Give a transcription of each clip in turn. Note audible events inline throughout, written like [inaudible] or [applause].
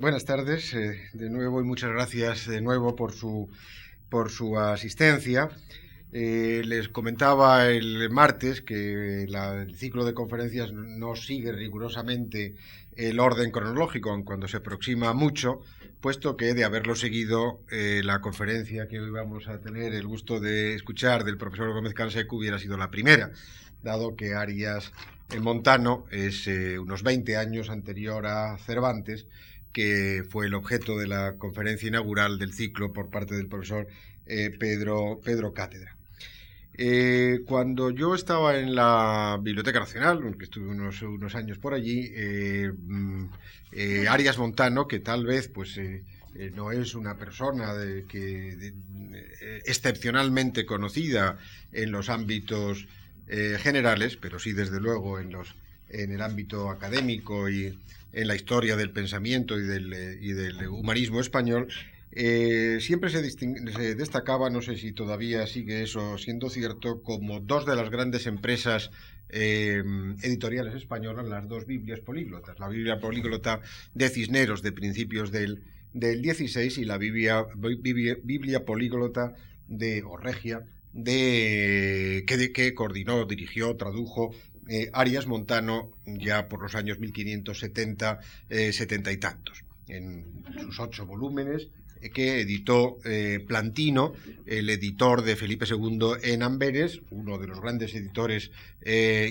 Buenas tardes, eh, de nuevo y muchas gracias de nuevo por su, por su asistencia. Eh, les comentaba el martes que el ciclo de conferencias no sigue rigurosamente el orden cronológico, cuando se aproxima mucho, puesto que de haberlo seguido, eh, la conferencia que hoy vamos a tener el gusto de escuchar del profesor Gómez Canseco hubiera sido la primera, dado que Arias Montano es unos 20 años anterior a Cervantes que fue el objeto de la conferencia inaugural del ciclo por parte del profesor eh, Pedro, Pedro Cátedra. Eh, cuando yo estaba en la Biblioteca Nacional, que estuve unos, unos años por allí, eh, mm, Arias Montano, que tal vez pues no es una persona que, excepcionalmente conocida en los ámbitos generales, pero sí desde luego en los en el ámbito académico y en la historia del pensamiento y del, eh, humanismo español, eh, siempre se, destacaba, no sé si todavía sigue eso siendo cierto, como dos de las grandes empresas eh, editoriales españolas, las dos Biblias políglotas, la Biblia políglota de Cisneros de principios del, del 16 y la Biblia, Biblia, políglota de Orregia de, que, que coordinó, dirigió, tradujo eh, Arias Montano ya por los años 1570, eh, setenta y tantos, en sus ocho volúmenes eh, que editó Plantino, el editor de Felipe II en Amberes, uno de los grandes editores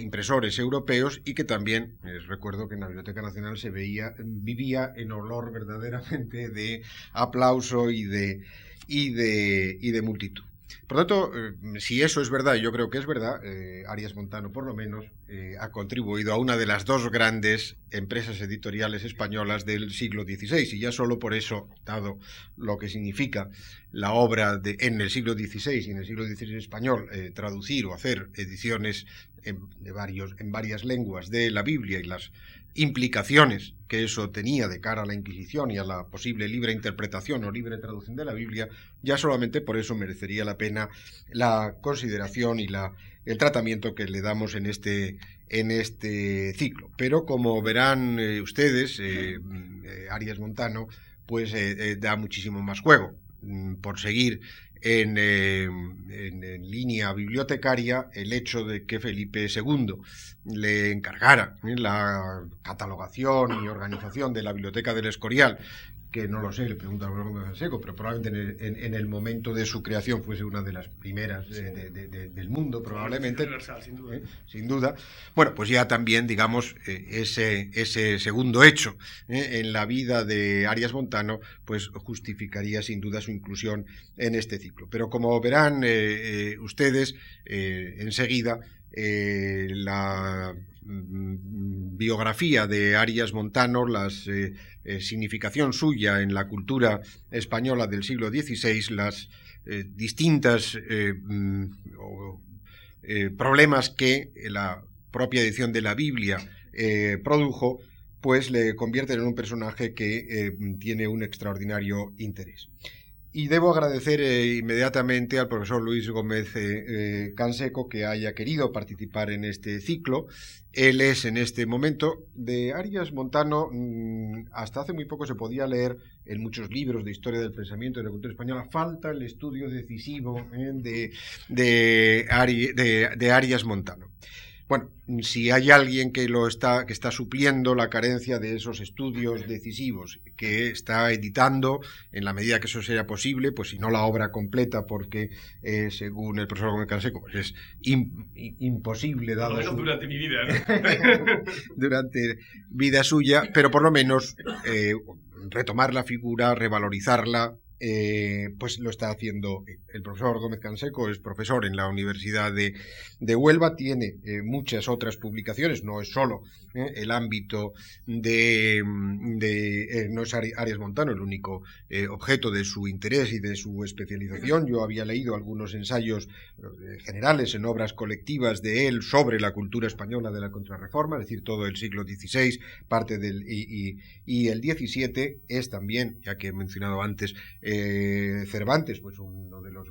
impresores europeos y que también, recuerdo que en la Biblioteca Nacional se veía, vivía en olor verdaderamente de aplauso y de, y de, y de multitud. Por lo tanto, eh, si eso es verdad, yo creo que es verdad, eh, Arias Montano por lo menos eh, ha contribuido a una de las dos grandes empresas editoriales españolas del siglo XVI, y ya solo por eso, dado lo que significa la obra de, en el siglo XVI y en el siglo XVI español, traducir o hacer ediciones de varios, en varias lenguas de la Biblia y las implicaciones que eso tenía de cara a la Inquisición y a la posible libre interpretación o libre traducción de la Biblia, ya solamente por eso merecería la pena la consideración y la, el tratamiento que le damos en este, en este ciclo. Pero como verán eh, ustedes, eh, eh, Arias Montano, pues da muchísimo más juego mm, por seguir eh, en, línea bibliotecaria el hecho de que Felipe II le encargara ¿eh? la catalogación y organización de la Biblioteca del Escorial que no lo sé, le pregunto a Gómez Seco, pero probablemente en el, momento de su creación fuese una de las primeras del mundo, probablemente. sin, duda. ¿eh? sin duda. Bueno, pues ya también, digamos, eh, ese, ese segundo hecho ¿eh? en la vida de Arias Montano, pues justificaría sin duda su inclusión en este ciclo. Pero como verán ustedes enseguida, la mm, biografía de Arias Montano, las eh, significación suya en la cultura española del siglo XVI, las eh, distintas eh, mm, problemas que la propia edición de la Biblia produjo, pues le convierten en un personaje que tiene un extraordinario interés. Y debo agradecer eh, inmediatamente al profesor Luis Gómez eh, eh, Canseco que haya querido participar en este ciclo. Él es en este momento de Arias Montano. Mm, hasta hace muy poco se podía leer en muchos libros de historia del pensamiento de la cultura española. Falta el estudio decisivo de, de, de Arias Montano. Bueno, si hay alguien que lo está, que está supliendo la carencia de esos estudios decisivos, que está editando, en la medida que eso sea posible, pues si no la obra completa, porque eh, según el profesor Gómez Canseco, pues es imposible dado durante mi vida, [laughs] durante vida suya, pero por lo menos eh, retomar la figura, revalorizarla, eh, pues lo está haciendo el profesor Gómez Canseco, es profesor en la Universidad de, Huelva, tiene eh, muchas otras publicaciones, no es solo eh, el ámbito de, de no es Arias Montano el único objeto de su interés y de su especialización. Yo había leído algunos ensayos generales en obras colectivas de él sobre la cultura española de la contrarreforma, es decir, todo el siglo XVI, parte del y, y el XVII es también, ya que he mencionado antes, eh, Cervantes, pues uno de los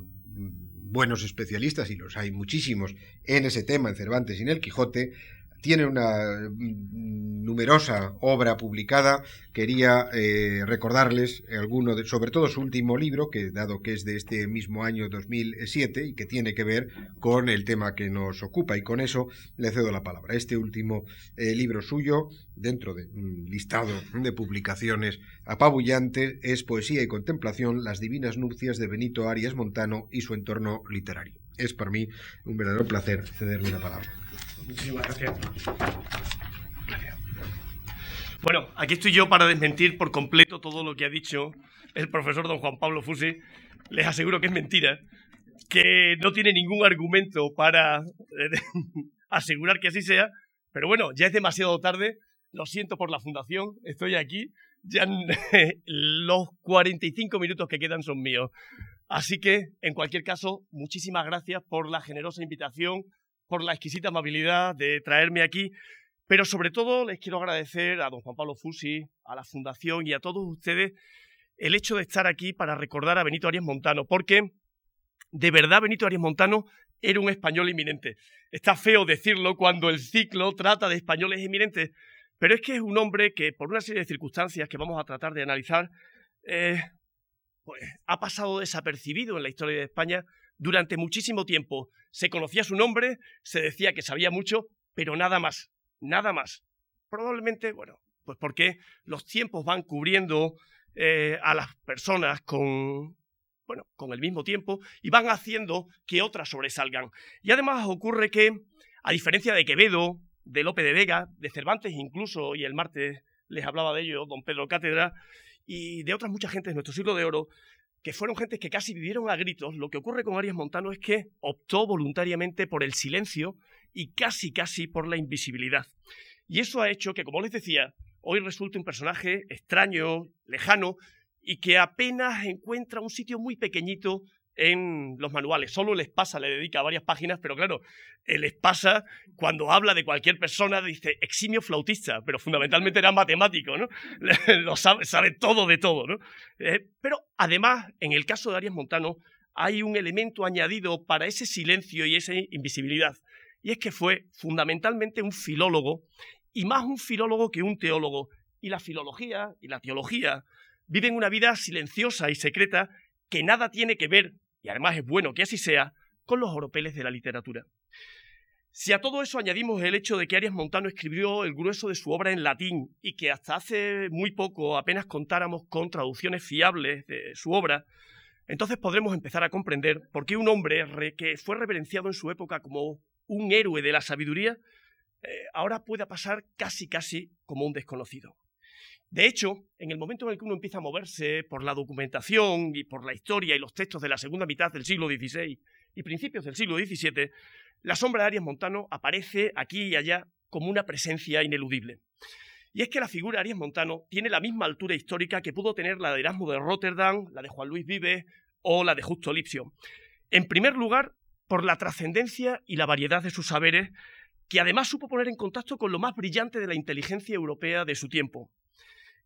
buenos especialistas, y los hay muchísimos en ese tema, en Cervantes y en el Quijote, tiene una mm, numerosa obra publicada. Quería eh, recordarles alguno, de, sobre todo su último libro, que dado que es de este mismo año 2007 y que tiene que ver con el tema que nos ocupa, y con eso le cedo la palabra. Este último eh, libro suyo, dentro de un listado de publicaciones apabullantes, es Poesía y Contemplación, las divinas nupcias de Benito Arias Montano y su entorno literario. Es para mí un verdadero placer cederle la palabra. Muchísimas gracias. Bueno, aquí estoy yo para desmentir por completo todo lo que ha dicho el profesor don Juan Pablo Fusi. Les aseguro que es mentira, que no tiene ningún argumento para eh, [laughs] asegurar que así sea, pero bueno, ya es demasiado tarde. Lo siento por la fundación, estoy aquí. Ya [laughs] los 45 minutos que quedan son míos. Así que, en cualquier caso, muchísimas gracias por la generosa invitación, por la exquisita amabilidad de traerme aquí, pero sobre todo les quiero agradecer a don Juan Pablo Fusi, a la Fundación y a todos ustedes el hecho de estar aquí para recordar a Benito Arias Montano, porque de verdad Benito Arias Montano era un español eminente. Está feo decirlo cuando el ciclo trata de españoles eminentes, pero es que es un hombre que, por una serie de circunstancias que vamos a tratar de analizar, eh, pues, ha pasado desapercibido en la historia de España durante muchísimo tiempo. Se conocía su nombre, se decía que sabía mucho, pero nada más, nada más. Probablemente, bueno, pues porque los tiempos van cubriendo eh, a las personas con, bueno, con el mismo tiempo y van haciendo que otras sobresalgan. Y además ocurre que, a diferencia de Quevedo, de Lope de Vega, de Cervantes incluso, y el martes les hablaba de ello don Pedro Cátedra, y de otras mucha gente de nuestro siglo de oro, que fueron gentes que casi vivieron a gritos, lo que ocurre con Arias Montano es que optó voluntariamente por el silencio y casi casi por la invisibilidad. Y eso ha hecho que, como les decía, hoy resulte un personaje extraño, lejano, y que apenas encuentra un sitio muy pequeñito en los manuales. Solo les pasa, le dedica varias páginas, pero claro, les pasa cuando habla de cualquier persona, dice eximio flautista, pero fundamentalmente era matemático, ¿no? [laughs] Lo sabe, sabe todo de todo, ¿no? Eh, pero además, en el caso de Arias Montano, hay un elemento añadido para ese silencio y esa invisibilidad, y es que fue fundamentalmente un filólogo, y más un filólogo que un teólogo, y la filología y la teología viven una vida silenciosa y secreta que nada tiene que ver además es bueno que así sea, con los oropeles de la literatura. Si a todo eso añadimos el hecho de que Arias Montano escribió el grueso de su obra en latín y que hasta hace muy poco apenas contáramos con traducciones fiables de su obra, entonces podremos empezar a comprender por qué un hombre que fue reverenciado en su época como un héroe de la sabiduría, eh, ahora pueda pasar casi casi como un desconocido. De hecho, en el momento en el que uno empieza a moverse por la documentación y por la historia y los textos de la segunda mitad del siglo XVI y principios del siglo XVII, la sombra de Arias Montano aparece aquí y allá como una presencia ineludible. Y es que la figura de Arias Montano tiene la misma altura histórica que pudo tener la de Erasmo de Rotterdam, la de Juan Luis Vives o la de Justo Lipsio. En primer lugar, por la trascendencia y la variedad de sus saberes, que además supo poner en contacto con lo más brillante de la inteligencia europea de su tiempo,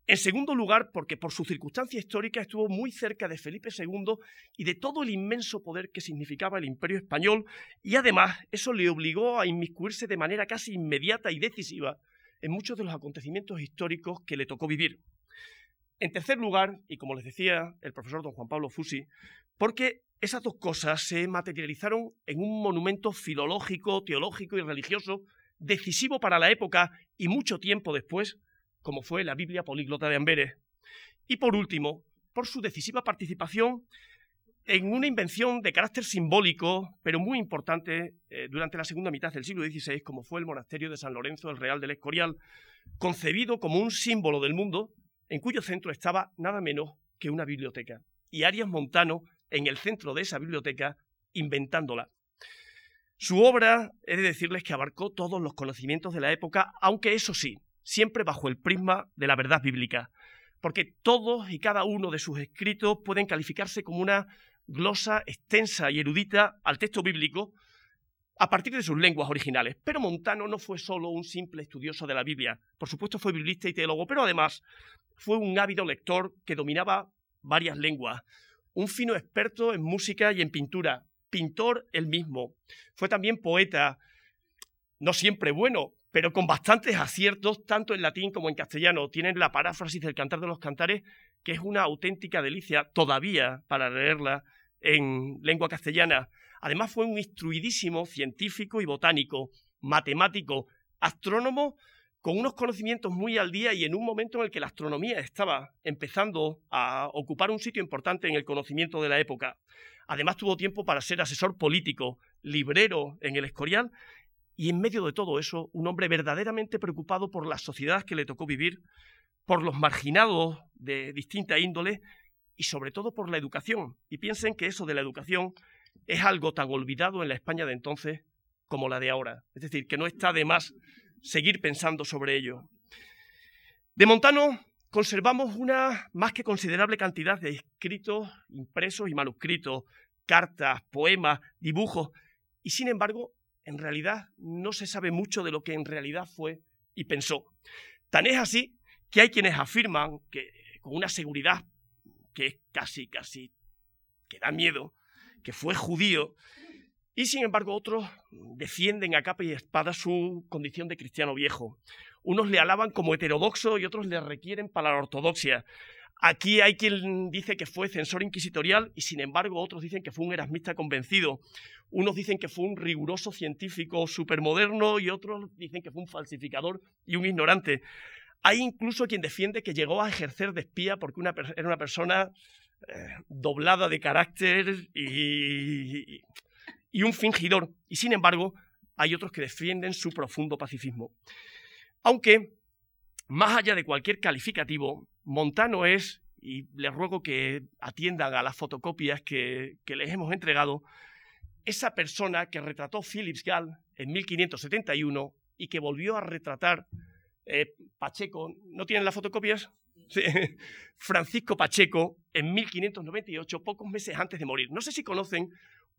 en segundo lugar, porque por su circunstancia histórica estuvo muy cerca de Felipe II y de todo el inmenso poder que significaba el imperio español, y además eso le obligó a inmiscuirse de manera casi inmediata y decisiva en muchos de los acontecimientos históricos que le tocó vivir. En tercer lugar, y como les decía el profesor don Juan Pablo Fusi, porque esas dos cosas se materializaron en un monumento filológico, teológico y religioso decisivo para la época y mucho tiempo después, como fue la Biblia políglota de Amberes. Y por último, por su decisiva participación en una invención de carácter simbólico, pero muy importante eh, durante la segunda mitad del siglo XVI, como fue el monasterio de San Lorenzo del Real del Escorial, concebido como un símbolo del mundo, en cuyo centro estaba nada menos que una biblioteca. Y Arias Montano, en el centro de esa biblioteca, inventándola. Su obra, he de decirles que abarcó todos los conocimientos de la época, aunque eso sí, siempre bajo el prisma de la verdad bíblica, porque todos y cada uno de sus escritos pueden calificarse como una glosa extensa y erudita al texto bíblico a partir de sus lenguas originales. Pero Montano no fue solo un simple estudioso de la Biblia, por supuesto fue biblista y teólogo, pero además fue un ávido lector que dominaba varias lenguas, un fino experto en música y en pintura, pintor él mismo. Fue también poeta, no siempre bueno, pero con bastantes aciertos, tanto en latín como en castellano. Tienen la paráfrasis del Cantar de los Cantares, que es una auténtica delicia todavía para leerla en lengua castellana. Además fue un instruidísimo científico y botánico, matemático, astrónomo, con unos conocimientos muy al día y en un momento en el que la astronomía estaba empezando a ocupar un sitio importante en el conocimiento de la época. Además tuvo tiempo para ser asesor político, librero en el Escorial y en medio de todo eso, un hombre verdaderamente preocupado por las sociedades que le tocó vivir, por los marginados de distinta índole y sobre todo por la educación. Y piensen que eso de la educación es algo tan olvidado en la España de entonces como la de ahora. Es decir, que no está de más seguir pensando sobre ello. De Montano conservamos una más que considerable cantidad de escritos, impresos y manuscritos, cartas, poemas, dibujos, y sin embargo, en realidad no se sabe mucho de lo que en realidad fue y pensó. Tan es así que hay quienes afirman que con una seguridad que es casi, casi, que da miedo, que fue judío y sin embargo otros defienden a capa y espada su condición de cristiano viejo. Unos le alaban como heterodoxo y otros le requieren para la ortodoxia. Aquí hay quien dice que fue censor inquisitorial y sin embargo otros dicen que fue un erasmista convencido. Unos dicen que fue un riguroso científico supermoderno y otros dicen que fue un falsificador y un ignorante. Hay incluso quien defiende que llegó a ejercer de espía porque era una persona eh, doblada de carácter y un fingidor, y sin embargo hay otros que defienden su profundo pacifismo. Aunque, más allá de cualquier calificativo, Montano es, y les ruego que atiendan a las fotocopias que, les hemos entregado, esa persona que retrató Philips Gall en 1571 y que volvió a retratar eh, Pacheco, ¿no tienen las fotocopias? [laughs] Francisco Pacheco en 1598, pocos meses antes de morir. No sé si conocen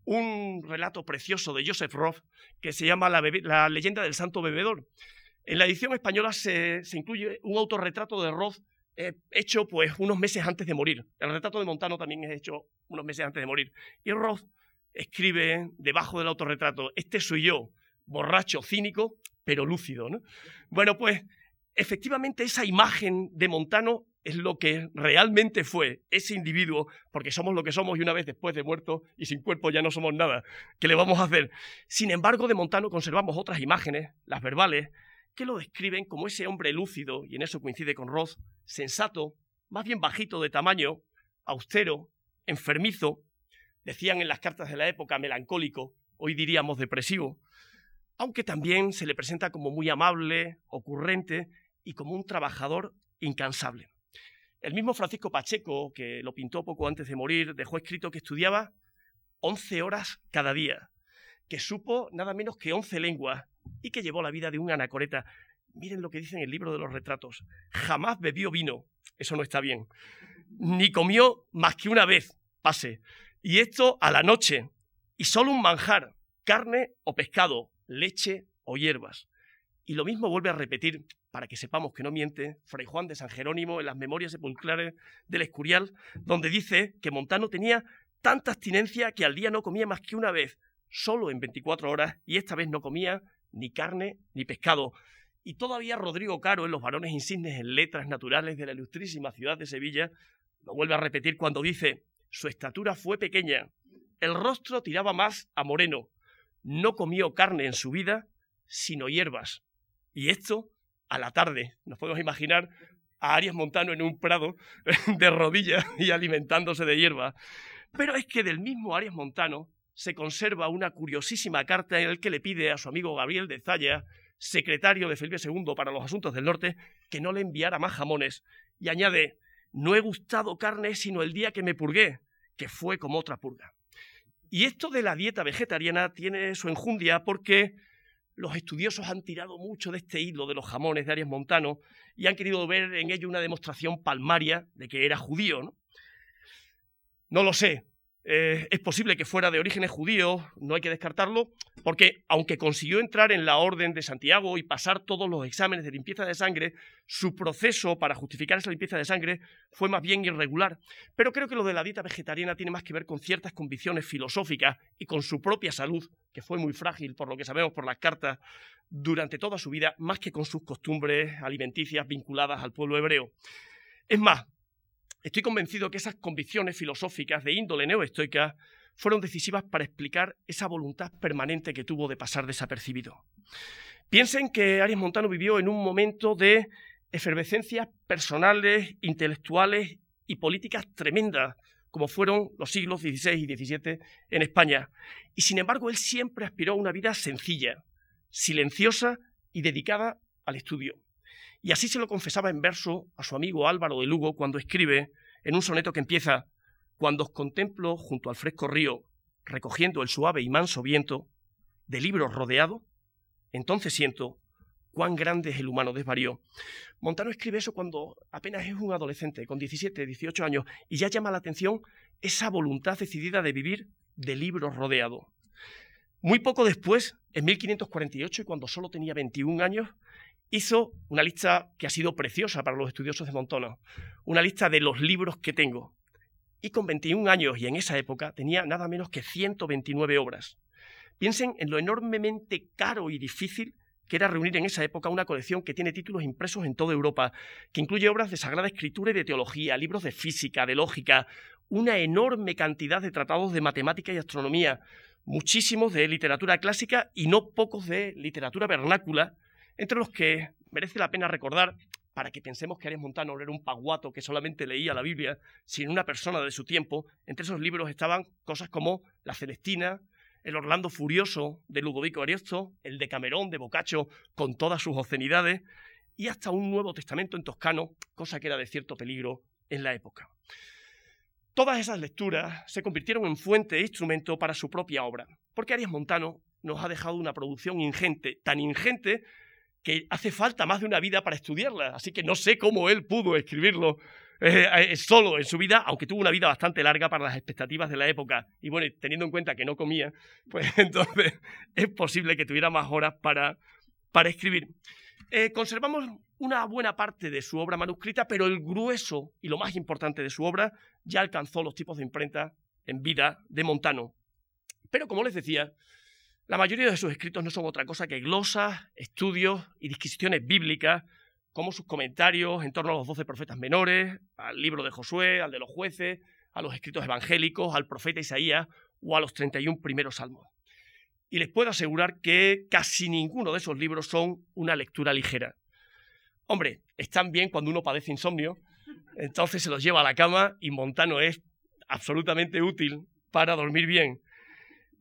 un relato precioso de Joseph Roth que se llama La, leyenda del santo bebedor. En la edición española se, incluye un autorretrato de Roth eh, hecho pues unos meses antes de morir. El retrato de Montano también es hecho unos meses antes de morir. Y Roth escribe debajo del autorretrato, este soy yo, borracho, cínico, pero lúcido. Bueno, pues efectivamente esa imagen de Montano es lo que realmente fue ese individuo, porque somos lo que somos y una vez después de muerto y sin cuerpo ya no somos nada. ¿Qué le vamos a hacer? Sin embargo, de Montano conservamos otras imágenes, las verbales, que lo describen como ese hombre lúcido, y en eso coincide con Roth, sensato, más bien bajito de tamaño, austero, enfermizo, decían en las cartas de la época melancólico, hoy diríamos depresivo, aunque también se le presenta como muy amable, ocurrente y como un trabajador incansable. El mismo Francisco Pacheco, que lo pintó poco antes de morir, dejó escrito que estudiaba 11 horas cada día, que supo nada menos que 11 lenguas y que llevó la vida de un anacoreta. Miren lo que dice en el libro de los retratos. Jamás bebió vino, eso no está bien, ni comió más que una vez, pase, y esto a la noche, y solo un manjar, carne o pescado, leche o hierbas. Y lo mismo vuelve a repetir para que sepamos que no miente, Fray Juan de San Jerónimo en las Memorias Sepulcrales del Escurial, donde dice que Montano tenía tanta abstinencia que al día no comía más que una vez, solo en 24 horas, y esta vez no comía ni carne ni pescado. Y todavía Rodrigo Caro, en Los varones insignes en letras naturales de la ilustrísima ciudad de Sevilla, lo vuelve a repetir cuando dice, su estatura fue pequeña, el rostro tiraba más a moreno, no comió carne en su vida, sino hierbas. Y esto a la tarde. Nos podemos imaginar a Arias Montano en un prado [laughs] de rodillas y alimentándose de hierba. Pero es que del mismo Arias Montano se conserva una curiosísima carta en la que le pide a su amigo Gabriel de Zaya, secretario de Felipe II para los asuntos del norte, que no le enviara más jamones. Y añade, no he gustado carne sino el día que me purgué, que fue como otra purga. Y esto de la dieta vegetariana tiene su enjundia porque los estudiosos han tirado mucho de este hilo de los jamones de Arias Montano y han querido ver en ello una demostración palmaria de que era judío. ¿no? no lo sé. Eh, es posible que fuera de orígenes judíos, no hay que descartarlo, porque aunque consiguió entrar en la Orden de Santiago y pasar todos los exámenes de limpieza de sangre, su proceso para justificar esa limpieza de sangre fue más bien irregular. Pero creo que lo de la dieta vegetariana tiene más que ver con ciertas convicciones filosóficas y con su propia salud, que fue muy frágil, por lo que sabemos por las cartas, durante toda su vida, más que con sus costumbres alimenticias vinculadas al pueblo hebreo. Es más, Estoy convencido que esas convicciones filosóficas de índole neoestoica fueron decisivas para explicar esa voluntad permanente que tuvo de pasar desapercibido. Piensen que Arias Montano vivió en un momento de efervescencias personales, intelectuales y políticas tremendas, como fueron los siglos XVI y XVII en España. Y sin embargo, él siempre aspiró a una vida sencilla, silenciosa y dedicada al estudio. Y así se lo confesaba en verso a su amigo Álvaro de Lugo cuando escribe en un soneto que empieza Cuando os contemplo junto al fresco río, recogiendo el suave y manso viento, de libros rodeado, entonces siento cuán grande es el humano desvarío. Montano escribe eso cuando apenas es un adolescente, con 17, 18 años, y ya llama la atención esa voluntad decidida de vivir de libros rodeado. Muy poco después, en 1548, y cuando solo tenía 21 años, hizo una lista que ha sido preciosa para los estudiosos de Montano, una lista de los libros que tengo. Y con 21 años y en esa época tenía nada menos que 129 obras. Piensen en lo enormemente caro y difícil que era reunir en esa época una colección que tiene títulos impresos en toda Europa, que incluye obras de sagrada escritura y de teología, libros de física, de lógica, una enorme cantidad de tratados de matemática y astronomía, muchísimos de literatura clásica y no pocos de literatura vernácula, entre los que merece la pena recordar, para que pensemos que Arias Montano no era un paguato que solamente leía la Biblia, sino una persona de su tiempo, entre esos libros estaban cosas como La Celestina, el Orlando Furioso de Ludovico Ariosto, el de Camerón de Boccaccio con todas sus obscenidades, y hasta un Nuevo Testamento en toscano, cosa que era de cierto peligro en la época. Todas esas lecturas se convirtieron en fuente e instrumento para su propia obra, porque Arias Montano nos ha dejado una producción ingente, tan ingente que hace falta más de una vida para estudiarla, así que no sé cómo él pudo escribirlo eh, eh, solo en su vida, aunque tuvo una vida bastante larga para las expectativas de la época. Y bueno, teniendo en cuenta que no comía, [laughs] pues entonces es posible que tuviera más horas para, para escribir. Eh, conservamos una buena parte de su obra manuscrita, pero el grueso y lo más importante de su obra ya alcanzó los tipos de imprenta en vida de Montano. Pero como les decía, la mayoría de sus escritos no son otra cosa que glosas, estudios y disquisiciones bíblicas, como sus comentarios en torno a los doce profetas menores, al libro de Josué, al de los jueces, a los escritos evangélicos, al profeta Isaías o a los 31 primeros salmos. Y les puedo asegurar que casi ninguno de esos libros son una lectura ligera. Hombre, están bien cuando uno padece insomnio, entonces se los lleva a la cama y Montano es absolutamente útil para dormir bien.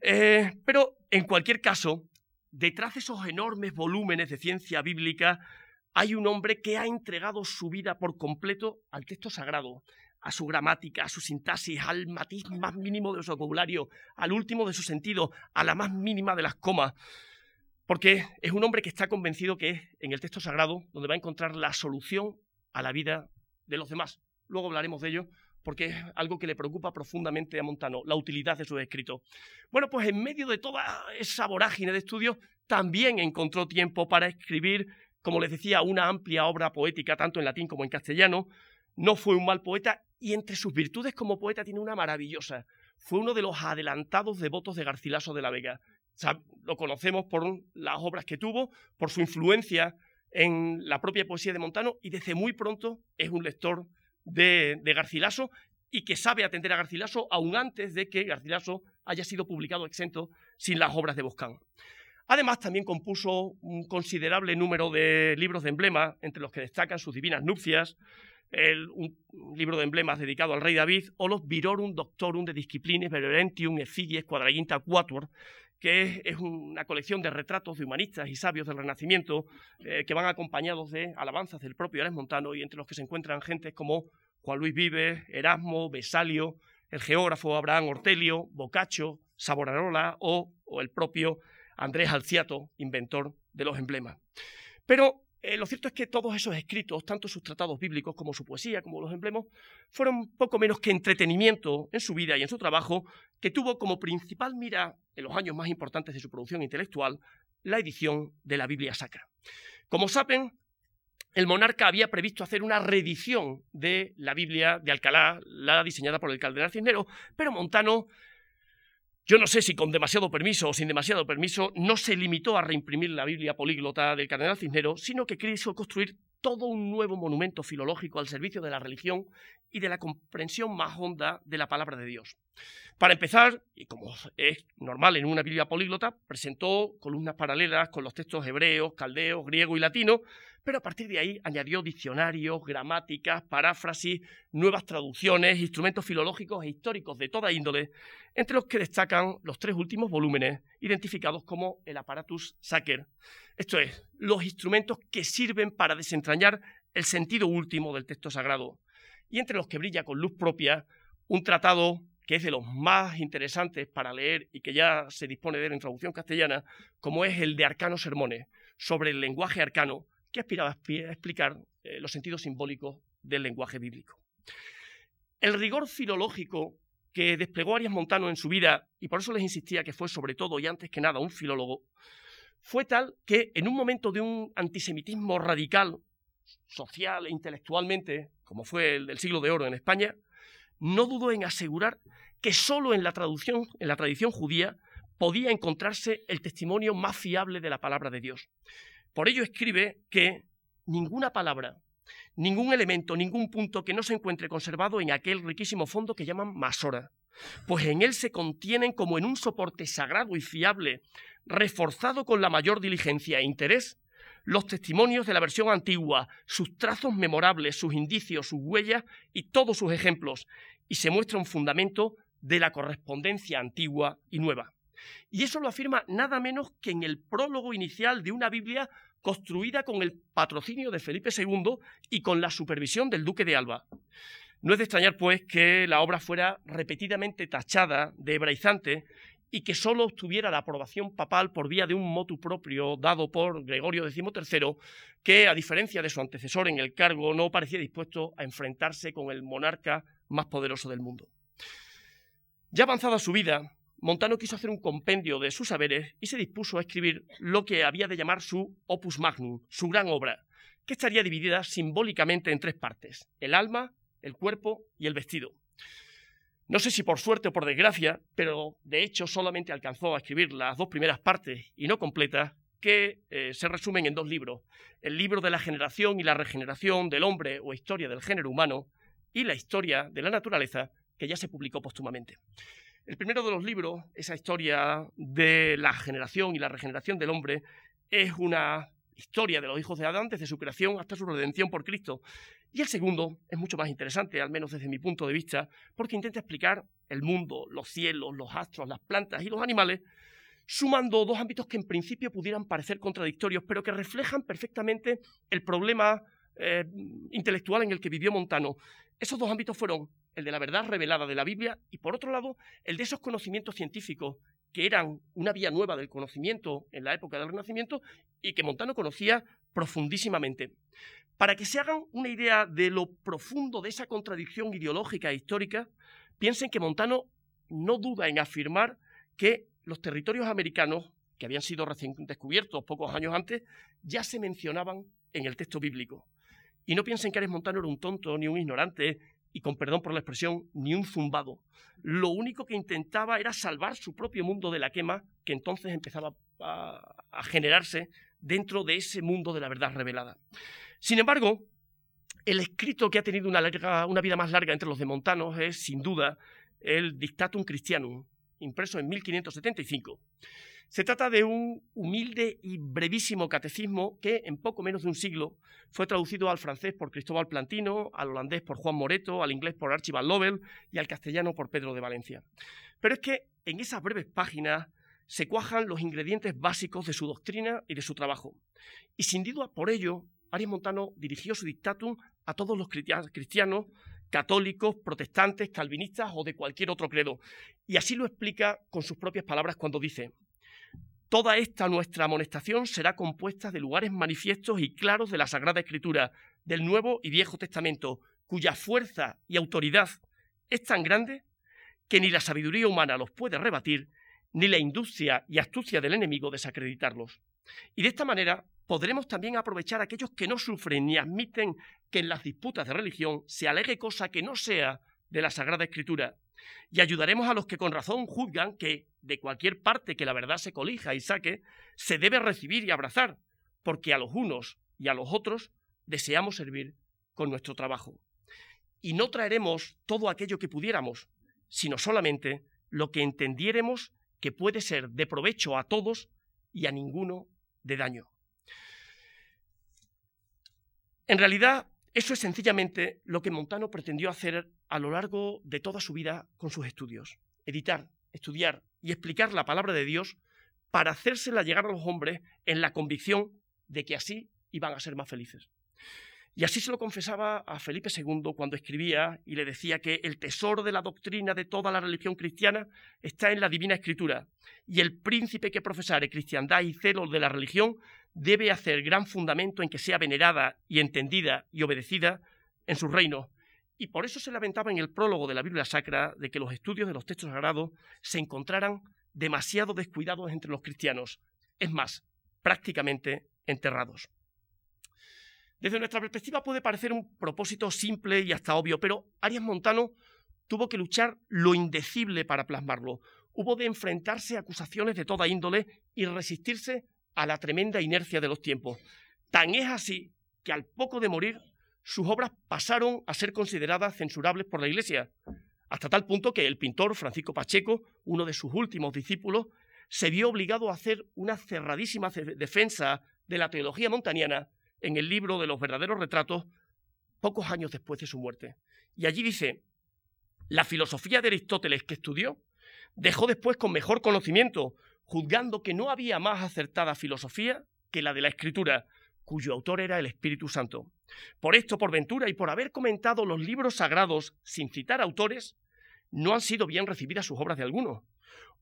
Eh, pero en cualquier caso, detrás de esos enormes volúmenes de ciencia bíblica hay un hombre que ha entregado su vida por completo al texto sagrado, a su gramática, a su sintaxis, al matiz más mínimo de su vocabulario, al último de su sentido, a la más mínima de las comas. Porque es un hombre que está convencido que es en el texto sagrado donde va a encontrar la solución a la vida de los demás. Luego hablaremos de ello, porque es algo que le preocupa profundamente a Montano, la utilidad de sus escritos. Bueno, pues en medio de toda esa vorágine de estudios, también encontró tiempo para escribir, como les decía, una amplia obra poética, tanto en latín como en castellano. No fue un mal poeta y entre sus virtudes como poeta tiene una maravillosa. Fue uno de los adelantados devotos de Garcilaso de la Vega. lo conocemos por las obras que tuvo, por su influencia en la propia poesía de Montano y desde muy pronto es un lector de, Garcilaso y que sabe atender a Garcilaso aún antes de que Garcilaso haya sido publicado exento sin las obras de Boscán. Además, también compuso un considerable número de libros de emblema, entre los que destacan sus Divinas Nupcias, un libro de emblemas dedicado al rey David, o los Virorum Doctorum de Disciplines Beverentium Effigies Quadraginta Quatuor, que es, una colección de retratos de humanistas y sabios del Renacimiento eh, que van acompañados de alabanzas del propio Ares Montano y entre los que se encuentran gentes como Juan Luis Vives, Erasmo, Besalio, el geógrafo Abraham Ortelio, Boccaccio, Savonarola o, o el propio Andrés Alciato, inventor de los emblemas. Pero eh, lo cierto es que todos esos escritos, tanto sus tratados bíblicos como su poesía, como los emblemas, fueron poco menos que entretenimiento en su vida y en su trabajo, que tuvo como principal mira en los años más importantes de su producción intelectual la edición de la Biblia Sacra. Como saben, el monarca había previsto hacer una reedición de la Biblia de Alcalá, la diseñada por el cardenal Cisneros, pero Montano yo no sé si con demasiado permiso o sin demasiado permiso, no se limitó a reimprimir la Biblia políglota del cardenal Cisneros, sino que quiso construir todo un nuevo monumento filológico al servicio de la religión y de la comprensión más honda de la palabra de Dios. Para empezar, y como es normal en una Biblia políglota, presentó columnas paralelas con los textos hebreos, caldeos, griego y latino, pero a partir de ahí añadió diccionarios, gramáticas, paráfrasis, nuevas traducciones, instrumentos filológicos e históricos de toda índole, entre los que destacan los tres últimos volúmenes, identificados como el Apparatus Sacer, esto es, los instrumentos que sirven para desentrañar el sentido último del texto sagrado, y entre los que brilla con luz propia un tratado que es de los más interesantes para leer y que ya se dispone de él en traducción castellana, como es el de Arcano Sermones, sobre el lenguaje arcano, que aspiraba a explicar eh, los sentidos simbólicos del lenguaje bíblico. El rigor filológico que desplegó Arias Montano en su vida, y por eso les insistía que fue sobre todo y antes que nada un filólogo, fue tal que en un momento de un antisemitismo radical, social e intelectualmente, como fue el del siglo de oro en España, no dudó en asegurar que solo en la traducción, en la tradición judía, podía encontrarse el testimonio más fiable de la palabra de Dios. Por ello escribe que ninguna palabra, ningún elemento, ningún punto que no se encuentre conservado en aquel riquísimo fondo que llaman masora, pues en él se contienen como en un soporte sagrado y fiable, reforzado con la mayor diligencia e interés, los testimonios de la versión antigua, sus trazos memorables, sus indicios, sus huellas y todos sus ejemplos, y se muestra un fundamento de la correspondencia antigua y nueva. Y eso lo afirma nada menos que en el prólogo inicial de una Biblia construida con el patrocinio de Felipe II y con la supervisión del duque de Alba. No es de extrañar, pues, que la obra fuera repetidamente tachada de hebraizante y que sólo obtuviera la aprobación papal por vía de un motu propio dado por Gregorio XIII, que, a diferencia de su antecesor en el cargo, no parecía dispuesto a enfrentarse con el monarca más poderoso del mundo. Ya avanzada su vida, Montano quiso hacer un compendio de sus saberes y se dispuso a escribir lo que había de llamar su opus magnum, su gran obra, que estaría dividida simbólicamente en tres partes, el alma, el cuerpo y el vestido. No sé si por suerte o por desgracia, pero de hecho solamente alcanzó a escribir las dos primeras partes y no completas, que eh, se resumen en dos libros, el libro de la generación y la regeneración del hombre o historia del género humano y la historia de la naturaleza, que ya se publicó póstumamente. El primero de los libros, esa historia de la generación y la regeneración del hombre, es una historia de los hijos de Adán desde su creación hasta su redención por Cristo. Y el segundo es mucho más interesante, al menos desde mi punto de vista, porque intenta explicar el mundo, los cielos, los astros, las plantas y los animales, sumando dos ámbitos que en principio pudieran parecer contradictorios, pero que reflejan perfectamente el problema eh, intelectual en el que vivió Montano. Esos dos ámbitos fueron el de la verdad revelada de la Biblia y, por otro lado, el de esos conocimientos científicos que eran una vía nueva del conocimiento en la época del Renacimiento y que Montano conocía profundísimamente. Para que se hagan una idea de lo profundo de esa contradicción ideológica e histórica, piensen que Montano no duda en afirmar que los territorios americanos, que habían sido recién descubiertos pocos años antes, ya se mencionaban en el texto bíblico. Y no piensen que Ares Montano era un tonto ni un ignorante, y con perdón por la expresión, ni un zumbado. Lo único que intentaba era salvar su propio mundo de la quema, que entonces empezaba a, generarse dentro de ese mundo de la verdad revelada. Sin embargo, el escrito que ha tenido una, una vida más larga entre los de Montanos es, sin duda, el Dictatum Christianum, impreso en 1575. Se trata de un humilde y brevísimo catecismo que en poco menos de un siglo fue traducido al francés por Cristóbal Plantino, al holandés por Juan Moreto, al inglés por Archibald Lovell y al castellano por Pedro de Valencia. Pero es que en esas breves páginas se cuajan los ingredientes básicos de su doctrina y de su trabajo. Y sin duda por ello Arias Montano dirigió su dictatum a todos los cristianos, católicos, protestantes, calvinistas o de cualquier otro credo. Y así lo explica con sus propias palabras cuando dice, Toda esta nuestra amonestación será compuesta de lugares manifiestos y claros de la Sagrada Escritura, del Nuevo y Viejo Testamento, cuya fuerza y autoridad es tan grande que ni la sabiduría humana los puede rebatir, ni la industria y astucia del enemigo desacreditarlos. Y de esta manera podremos también aprovechar a aquellos que no sufren ni admiten que en las disputas de religión se alegue cosa que no sea de la Sagrada Escritura. Y ayudaremos a los que con razón juzgan que de cualquier parte que la verdad se colija y saque, se debe recibir y abrazar, porque a los unos y a los otros deseamos servir con nuestro trabajo. Y no traeremos todo aquello que pudiéramos, sino solamente lo que entendiéremos que puede ser de provecho a todos y a ninguno de daño. En realidad, eso es sencillamente lo que Montano pretendió hacer a lo largo de toda su vida con sus estudios. Editar, estudiar y explicar la palabra de Dios para hacérsela llegar a los hombres en la convicción de que así iban a ser más felices. Y así se lo confesaba a Felipe II cuando escribía y le decía que el tesoro de la doctrina de toda la religión cristiana está en la divina escritura, y el príncipe que profesare cristiandad y celo de la religión debe hacer gran fundamento en que sea venerada y entendida y obedecida en su reino. Y por eso se lamentaba en el prólogo de la Biblia Sacra de que los estudios de los textos sagrados se encontraran demasiado descuidados entre los cristianos, es más, prácticamente enterrados. Desde nuestra perspectiva puede parecer un propósito simple y hasta obvio, pero Arias Montano tuvo que luchar lo indecible para plasmarlo. Hubo de enfrentarse a acusaciones de toda índole y resistirse a la tremenda inercia de los tiempos. Tan es así que al poco de morir, sus obras pasaron a ser consideradas censurables por la Iglesia, hasta tal punto que el pintor Francisco Pacheco, uno de sus últimos discípulos, se vio obligado a hacer una cerradísima defensa de la teología montaniana en el libro de los verdaderos retratos pocos años después de su muerte. Y allí dice, la filosofía de Aristóteles que estudió dejó después con mejor conocimiento, juzgando que no había más acertada filosofía que la de la escritura, cuyo autor era el Espíritu Santo. Por esto, por ventura y por haber comentado los libros sagrados sin citar autores, no han sido bien recibidas sus obras de alguno.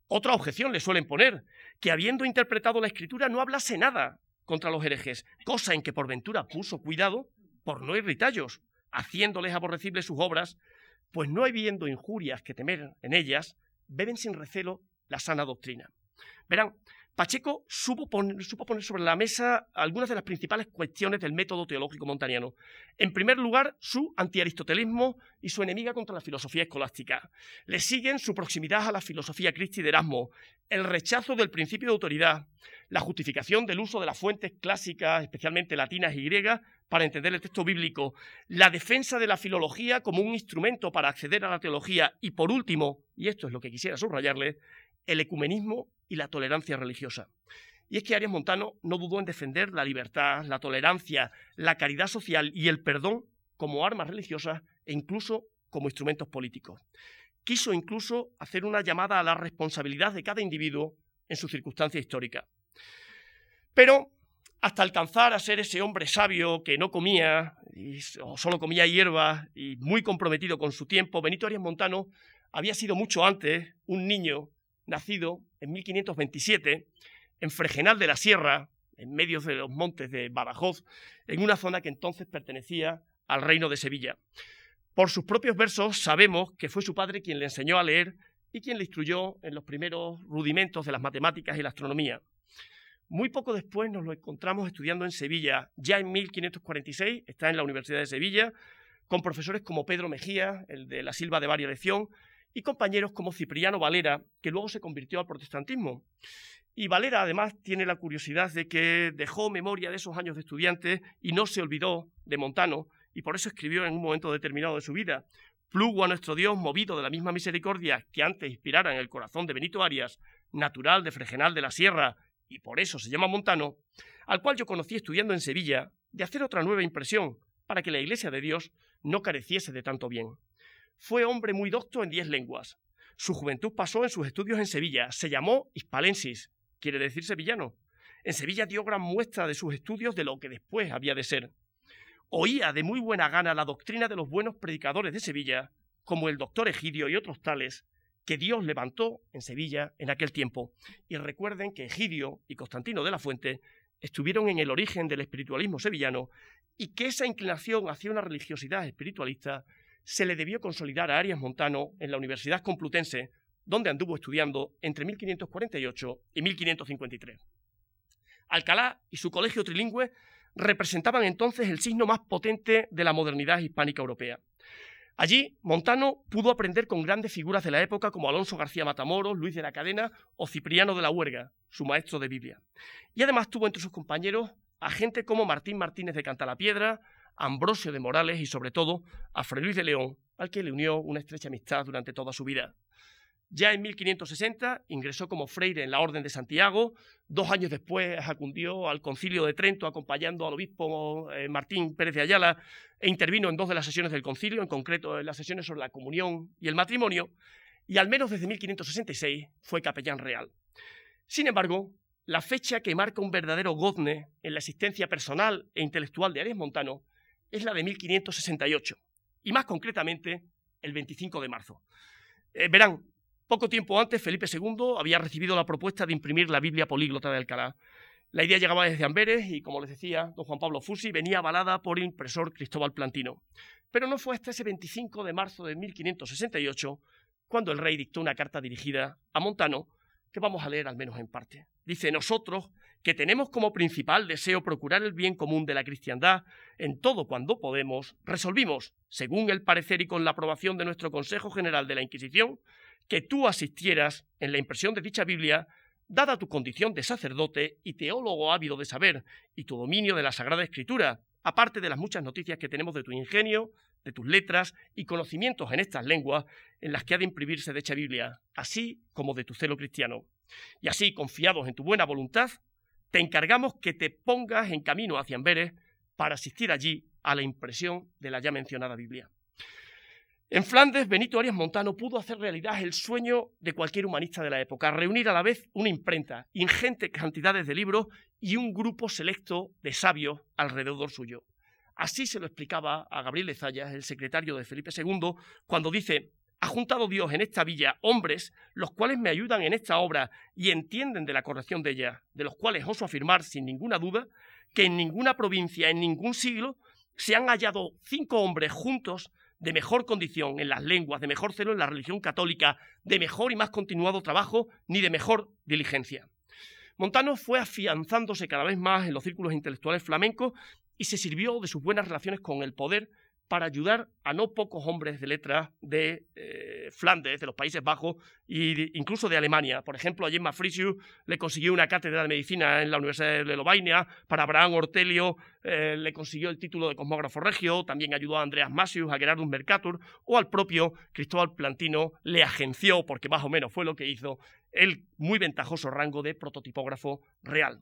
Otra objeción le suelen poner, que habiendo interpretado la escritura no hablase nada, contra los herejes, cosa en que por ventura puso cuidado por no irritallos, haciéndoles aborrecibles sus obras, pues no habiendo injurias que temer en ellas, beben sin recelo la sana doctrina. Verán, Pacheco supo poner, sobre la mesa algunas de las principales cuestiones del método teológico montaniano. En primer lugar, su antiaristotelismo y su enemiga contra la filosofía escolástica. Le siguen su proximidad a la filosofía cristi de Erasmo, el rechazo del principio de autoridad, la justificación del uso de las fuentes clásicas, especialmente latinas y griegas, para entender el texto bíblico, la defensa de la filología como un instrumento para acceder a la teología y, por último, y esto es lo que quisiera subrayarle, el ecumenismo y la tolerancia religiosa. Y es que Arias Montano no dudó en defender la libertad, la tolerancia, la caridad social y el perdón como armas religiosas e incluso como instrumentos políticos. Quiso incluso hacer una llamada a la responsabilidad de cada individuo en su circunstancia histórica. Pero hasta alcanzar a ser ese hombre sabio que no comía o solo comía hierba y muy comprometido con su tiempo, Benito Arias Montano había sido mucho antes un niño nacido en 1527 en Fregenal de la Sierra, en medio de los montes de Badajoz, en una zona que entonces pertenecía al reino de Sevilla. Por sus propios versos sabemos que fue su padre quien le enseñó a leer y quien le instruyó en los primeros rudimentos de las matemáticas y la astronomía. Muy poco después nos lo encontramos estudiando en Sevilla, ya en 1546, está en la Universidad de Sevilla, con profesores como Pedro Mejía, el de la Silva de Varia Lección, y compañeros como Cipriano Valera, que luego se convirtió al protestantismo. Y Valera además tiene la curiosidad de que dejó memoria de esos años de estudiante y no se olvidó de Montano, y por eso escribió en un momento determinado de su vida, Plugo a nuestro Dios, movido de la misma misericordia que antes inspirara en el corazón de Benito Arias, natural de Fregenal de la Sierra, y por eso se llama Montano, al cual yo conocí estudiando en Sevilla, de hacer otra nueva impresión, para que la Iglesia de Dios no careciese de tanto bien. Fue hombre muy docto en diez lenguas. Su juventud pasó en sus estudios en Sevilla. Se llamó Hispalensis, quiere decir sevillano. En Sevilla dio gran muestra de sus estudios de lo que después había de ser. Oía de muy buena gana la doctrina de los buenos predicadores de Sevilla, como el doctor Egidio y otros tales, que Dios levantó en Sevilla en aquel tiempo. Y recuerden que Egidio y Constantino de la Fuente estuvieron en el origen del espiritualismo sevillano y que esa inclinación hacia una religiosidad espiritualista se le debió consolidar a Arias Montano en la Universidad Complutense, donde anduvo estudiando entre 1548 y 1553. Alcalá y su colegio trilingüe representaban entonces el signo más potente de la modernidad hispánica europea. Allí, Montano pudo aprender con grandes figuras de la época como Alonso García Matamoros, Luis de la Cadena o Cipriano de la Huerga, su maestro de Biblia. Y además tuvo entre sus compañeros a gente como Martín Martínez de Cantalapiedra, Ambrosio de Morales y sobre todo a Fray Luis de León, al que le unió una estrecha amistad durante toda su vida. Ya en 1560 ingresó como freire en la Orden de Santiago. Dos años después acundió al Concilio de Trento acompañando al obispo eh, Martín Pérez de Ayala e intervino en dos de las sesiones del concilio, en concreto en las sesiones sobre la comunión y el matrimonio, y al menos desde 1566 fue capellán real. Sin embargo, la fecha que marca un verdadero gozne en la existencia personal e intelectual de Arias Montano es la de 1568, y más concretamente el 25 de marzo. Eh, verán, poco tiempo antes, Felipe II había recibido la propuesta de imprimir la Biblia políglota de Alcalá. La idea llegaba desde Amberes y, como les decía, don Juan Pablo Fusi venía avalada por el impresor Cristóbal Plantino. Pero no fue hasta ese 25 de marzo de 1568 cuando el rey dictó una carta dirigida a Montano que vamos a leer al menos en parte. Dice, nosotros, que tenemos como principal deseo procurar el bien común de la cristiandad en todo cuando podemos, resolvimos, según el parecer y con la aprobación de nuestro Consejo General de la Inquisición, que tú asistieras en la impresión de dicha Biblia, dada tu condición de sacerdote y teólogo ávido de saber y tu dominio de la Sagrada Escritura, aparte de las muchas noticias que tenemos de tu ingenio, de tus letras y conocimientos en estas lenguas en las que ha de imprimirse dicha Biblia, así como de tu celo cristiano. Y así, confiados en tu buena voluntad, te encargamos que te pongas en camino hacia Amberes para asistir allí a la impresión de la ya mencionada Biblia. En Flandes, Benito Arias Montano pudo hacer realidad el sueño de cualquier humanista de la época, reunir a la vez una imprenta, ingentes cantidades de libros y un grupo selecto de sabios alrededor suyo. Así se lo explicaba a Gabriel Zayas, el secretario de Felipe II, cuando dice, ha juntado Dios en esta villa hombres, los cuales me ayudan en esta obra y entienden de la corrección de ella, de los cuales oso afirmar sin ninguna duda que en ninguna provincia, en ningún siglo, se han hallado cinco hombres juntos de mejor condición en las lenguas, de mejor celo en la religión católica, de mejor y más continuado trabajo, ni de mejor diligencia. Montano fue afianzándose cada vez más en los círculos intelectuales flamencos y se sirvió de sus buenas relaciones con el poder para ayudar a no pocos hombres de letras de eh, Flandes, de los Países Bajos e incluso de Alemania. Por ejemplo, a Gemma Frisius le consiguió una cátedra de medicina en la Universidad de Lovaina, para Abraham Ortelio eh, le consiguió el título de cosmógrafo regio, también ayudó a Andreas Masius, a Gerardus Mercator, o al propio Cristóbal Plantino le agenció, porque más o menos fue lo que hizo, el muy ventajoso rango de prototipógrafo real.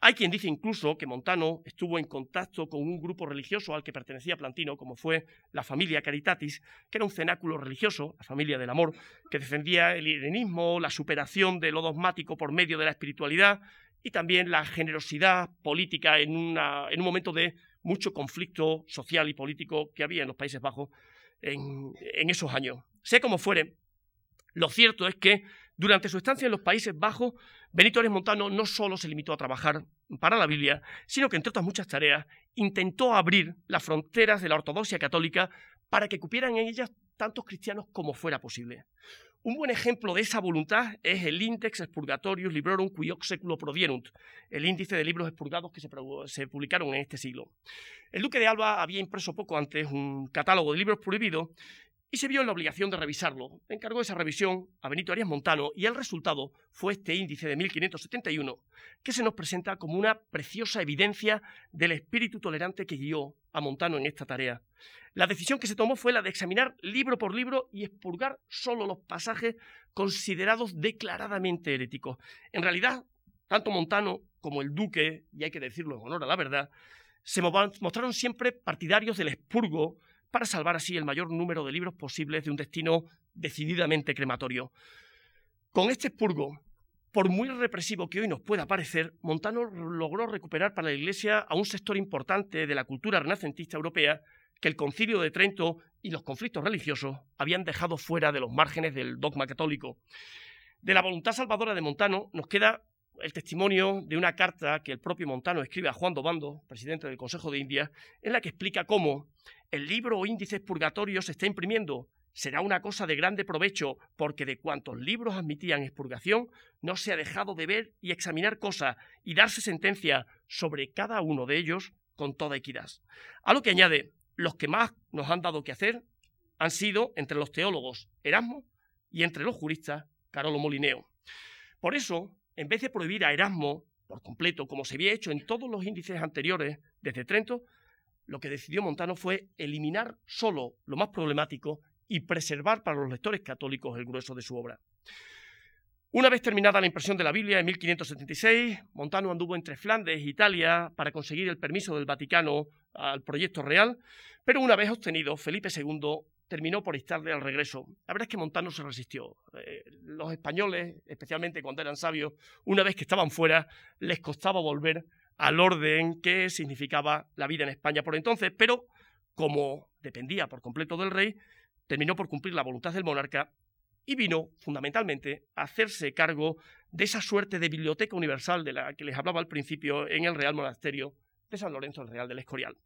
Hay quien dice incluso que Montano estuvo en contacto con un grupo religioso al que pertenecía Plantino, como fue la familia Caritatis, que era un cenáculo religioso, la familia del amor, que defendía el irenismo, la superación de lo dogmático por medio de la espiritualidad y también la generosidad política en, un momento de mucho conflicto social y político que había en los Países Bajos en, en esos años. Sea como fuere, lo cierto es que durante su estancia en los Países Bajos, Benito Arias Montano no solo se limitó a trabajar para la Biblia, sino que, entre otras muchas tareas, intentó abrir las fronteras de la ortodoxia católica para que cupieran en ellas tantos cristianos como fuera posible. Un buen ejemplo de esa voluntad es el Index Expurgatorius Librorum qui hoc seculo prodierunt, el índice de libros expurgados que se, publicaron en este siglo. El duque de Alba había impreso poco antes un catálogo de libros prohibidos y se vio en la obligación de revisarlo. Encargó esa revisión a Benito Arias Montano y el resultado fue este índice de 1571, que se nos presenta como una preciosa evidencia del espíritu tolerante que guió a Montano en esta tarea. La decisión que se tomó fue la de examinar libro por libro y expurgar solo los pasajes considerados declaradamente heréticos. En realidad, tanto Montano como el duque, y hay que decirlo en honor a la verdad, se mostraron siempre partidarios del expurgo para salvar así el mayor número de libros posibles de un destino decididamente crematorio. Con este expurgo, por muy represivo que hoy nos pueda parecer, Montano logró recuperar para la Iglesia a un sector importante de la cultura renacentista europea que el concilio de Trento y los conflictos religiosos habían dejado fuera de los márgenes del dogma católico. De la voluntad salvadora de Montano nos queda el testimonio de una carta que el propio Montano escribe a Juan Dobando, presidente del Consejo de India, en la que explica cómo el libro o índices purgatorios se está imprimiendo. Será una cosa de grande provecho, porque de cuantos libros admitían expurgación, no se ha dejado de ver y examinar cosas y darse sentencia sobre cada uno de ellos con toda equidad. A lo que añade, los que más nos han dado que hacer han sido entre los teólogos Erasmo y entre los juristas Carolo Molineo. Por eso, en vez de prohibir a Erasmo por completo, como se había hecho en todos los índices anteriores desde Trento, lo que decidió Montano fue eliminar solo lo más problemático y preservar para los lectores católicos el grueso de su obra. Una vez terminada la impresión de la Biblia en 1576, Montano anduvo entre Flandes e Italia para conseguir el permiso del Vaticano al proyecto real, pero una vez obtenido, Felipe II terminó por instarle al regreso. La verdad es que Montano se resistió. Eh, los españoles, especialmente cuando eran sabios, una vez que estaban fuera, les costaba volver al orden que significaba la vida en España por entonces, pero como dependía por completo del rey, terminó por cumplir la voluntad del monarca y vino, fundamentalmente, a hacerse cargo de esa suerte de biblioteca universal de la que les hablaba al principio en el Real Monasterio de San Lorenzo el Real del Escorial.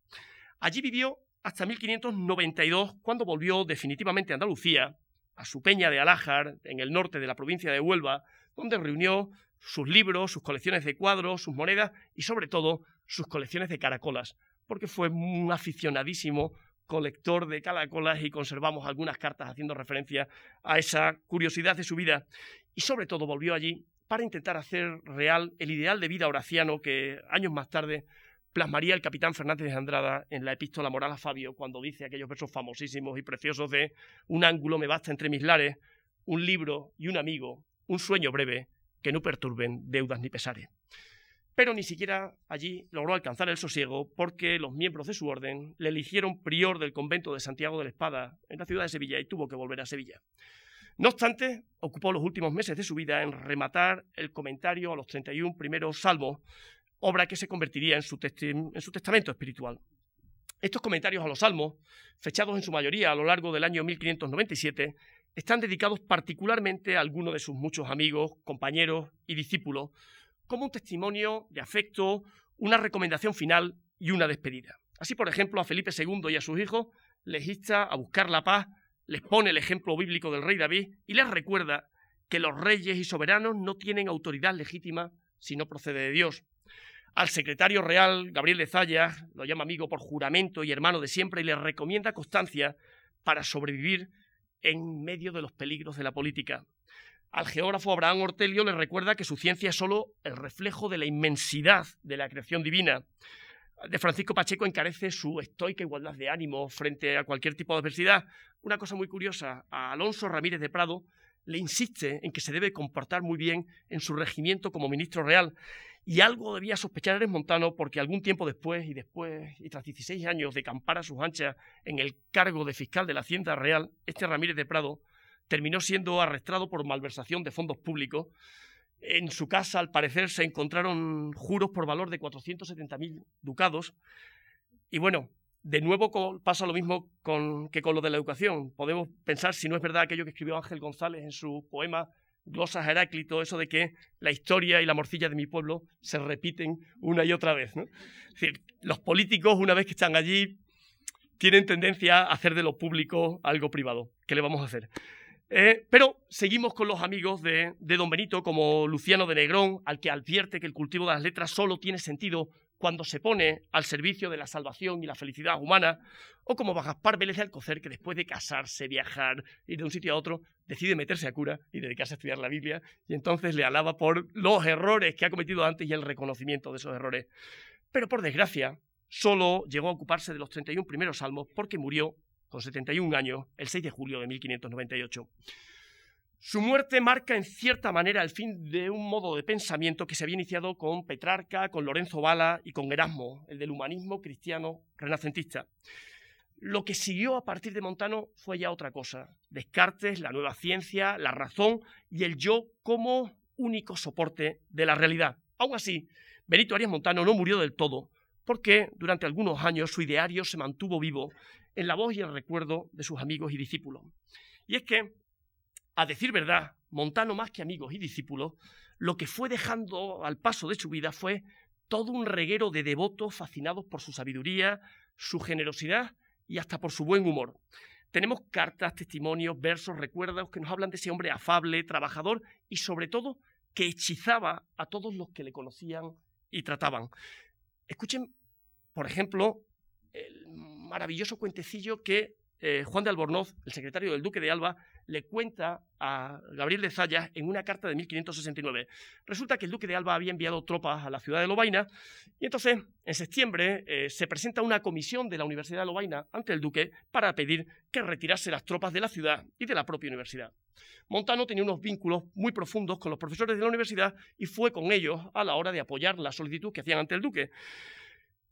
Allí vivió hasta 1592, cuando volvió definitivamente a Andalucía, a su peña de Alájar, en el norte de la provincia de Huelva, donde reunió sus libros, sus colecciones de cuadros, sus monedas y sobre todo sus colecciones de caracolas, porque fue un aficionadísimo colector de caracolas y conservamos algunas cartas haciendo referencia a esa curiosidad de su vida. Y sobre todo volvió allí para intentar hacer real el ideal de vida horaciano que años más tarde plasmaría el capitán Fernández de Andrada en la epístola moral a Fabio cuando dice aquellos versos famosísimos y preciosos de un ángulo me basta entre mis lares, un libro y un amigo, un sueño breve que no perturben deudas ni pesares. Pero ni siquiera allí logró alcanzar el sosiego porque los miembros de su orden le eligieron prior del convento de Santiago de la Espada en la ciudad de Sevilla y tuvo que volver a Sevilla. No obstante, ocupó los últimos meses de su vida en rematar el comentario a los 31 primeros salmos obra que se convertiría en su, en su testamento espiritual. Estos comentarios a los salmos, fechados en su mayoría a lo largo del año 1597, están dedicados particularmente a algunos de sus muchos amigos, compañeros y discípulos, como un testimonio de afecto, una recomendación final y una despedida. Así, por ejemplo, a Felipe II y a sus hijos les insta a buscar la paz, les pone el ejemplo bíblico del rey David y les recuerda que los reyes y soberanos no tienen autoridad legítima si no procede de Dios. Al secretario real, Gabriel de Zayas, lo llama amigo por juramento y hermano de siempre, y le recomienda constancia para sobrevivir en medio de los peligros de la política. Al geógrafo Abraham Ortelio le recuerda que su ciencia es solo el reflejo de la inmensidad de la creación divina. De Francisco Pacheco encarece su estoica igualdad de ánimo frente a cualquier tipo de adversidad. Una cosa muy curiosa, a Alonso Ramírez de Prado le insiste en que se debe comportar muy bien en su regimiento como ministro real y algo debía sospechar Eres Montano porque algún tiempo después y después, y tras 16 años de campar a sus anchas en el cargo de fiscal de la Hacienda Real, este Ramírez de Prado terminó siendo arrestado por malversación de fondos públicos. En su casa, al parecer, se encontraron juros por valor de 470.000 ducados. Y bueno, de nuevo pasa lo mismo con, que con lo de la educación. Podemos pensar si no es verdad aquello que escribió Ángel González en su poema glosas Heráclito, eso de que la historia y la morcilla de mi pueblo se repiten una y otra vez. Es decir, los políticos, una vez que están allí, tienen tendencia a hacer de lo público algo privado. ¿Qué le vamos a hacer? Eh, pero seguimos con los amigos de, de, Don Benito, como Luciano de Negrón, al que advierte que el cultivo de las letras solo tiene sentido cuando se pone al servicio de la salvación y la felicidad humana, o como Gaspar Vélez Alcocer, que después de casarse, viajar, ir de un sitio a otro, decide meterse a cura y dedicarse a estudiar la Biblia, y entonces le alaba por los errores que ha cometido antes y el reconocimiento de esos errores. Pero por desgracia, solo llegó a ocuparse de los 31 primeros salmos porque murió con 71 años el 6 de julio de 1598. Su muerte marca en cierta manera el fin de un modo de pensamiento que se había iniciado con Petrarca, con Lorenzo Bala y con Erasmo, el del humanismo cristiano renacentista. Lo que siguió a partir de Montano fue ya otra cosa. Descartes, la nueva ciencia, la razón y el yo como único soporte de la realidad. Aún así, Benito Arias Montano no murió del todo, porque durante algunos años su ideario se mantuvo vivo en la voz y el recuerdo de sus amigos y discípulos. Y es que, a decir verdad, Montano, más que amigos y discípulos, lo que fue dejando al paso de su vida fue todo un reguero de devotos fascinados por su sabiduría, su generosidad y hasta por su buen humor. Tenemos cartas, testimonios, versos, recuerdos que nos hablan de ese hombre afable, trabajador y sobre todo que hechizaba a todos los que le conocían y trataban. Escuchen, por ejemplo, el maravilloso cuentecillo que eh, Juan de Albornoz, el secretario del Duque de Alba, le cuenta a Gabriel de Zayas en una carta de 1569. Resulta que el Duque de Alba había enviado tropas a la ciudad de Lobaina y entonces, en septiembre, eh, se presenta una comisión de la Universidad de Lobaina ante el Duque para pedir que retirase las tropas de la ciudad y de la propia universidad. Montano tenía unos vínculos muy profundos con los profesores de la universidad y fue con ellos a la hora de apoyar la solicitud que hacían ante el Duque.